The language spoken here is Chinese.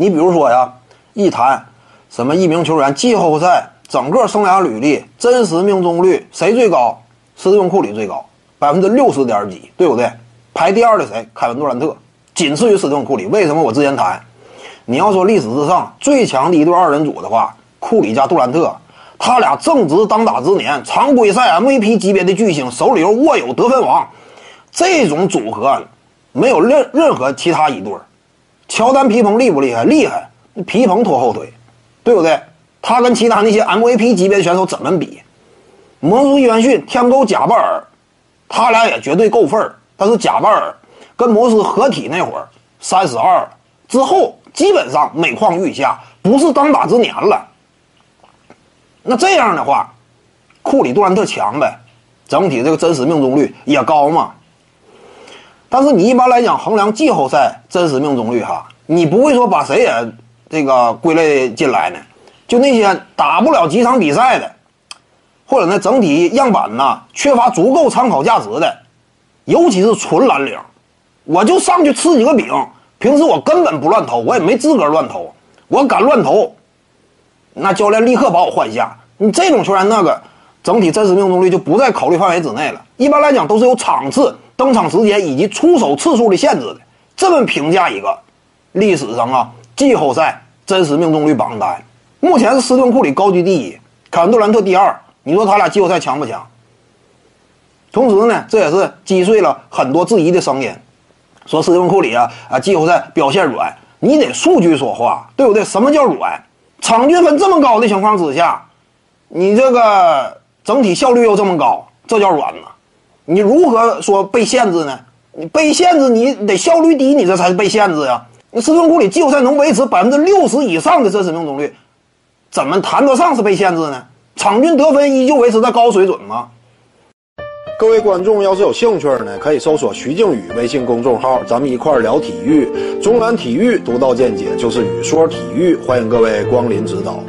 你比如说呀，一谈什么一名球员季后赛整个生涯履历真实命中率谁最高？斯蒂芬库里最高，百分之六十点几，对不对？排第二的谁？凯文杜兰特，仅次于斯蒂芬库里。为什么我之前谈？你要说历史之上最强的一对二人组的话，库里加杜兰特，他俩正值当打之年，常规赛 MVP 级别的巨星，手里又握有得分王，这种组合没有任任何其他一对儿。乔丹皮蓬厉不厉害？厉害，皮蓬拖后腿，对不对？他跟其他那些 MVP 级别的选手怎么比？魔术伊元逊、天勾贾巴尔，他俩也绝对够份儿。但是贾巴尔跟魔术合体那会儿，三十二之后。基本上每况愈下，不是当打之年了。那这样的话，库里杜兰特强呗，整体这个真实命中率也高嘛。但是你一般来讲衡量季后赛真实命中率哈，你不会说把谁也这个归类进来呢？就那些打不了几场比赛的，或者呢整体样板呢缺乏足够参考价值的，尤其是纯蓝领，我就上去吃几个饼。平时我根本不乱投，我也没资格乱投。我敢乱投，那教练立刻把我换下。你这种球员，那个整体真实命中率就不在考虑范围之内了。一般来讲，都是有场次、登场时间以及出手次数的限制的。这么评价一个历史上啊季后赛真实命中率榜单，目前是斯顿库里高居第一，凯文杜兰特第二。你说他俩季后赛强不强？同时呢，这也是击碎了很多质疑的声音。说斯蒂芬库里啊啊，季后赛表现软，你得数据说话，对不对？什么叫软？场均分这么高的情况之下，你这个整体效率又这么高，这叫软吗？你如何说被限制呢？你被限制，你得效率低，你这才是被限制呀。你斯蒂芬库里季后赛能维持百分之六十以上的真实命中率，怎么谈得上是被限制呢？场均得分依旧维持在高水准吗？各位观众要是有兴趣呢，可以搜索徐静宇微信公众号，咱们一块儿聊体育。中南体育独到见解就是语说体育，欢迎各位光临指导。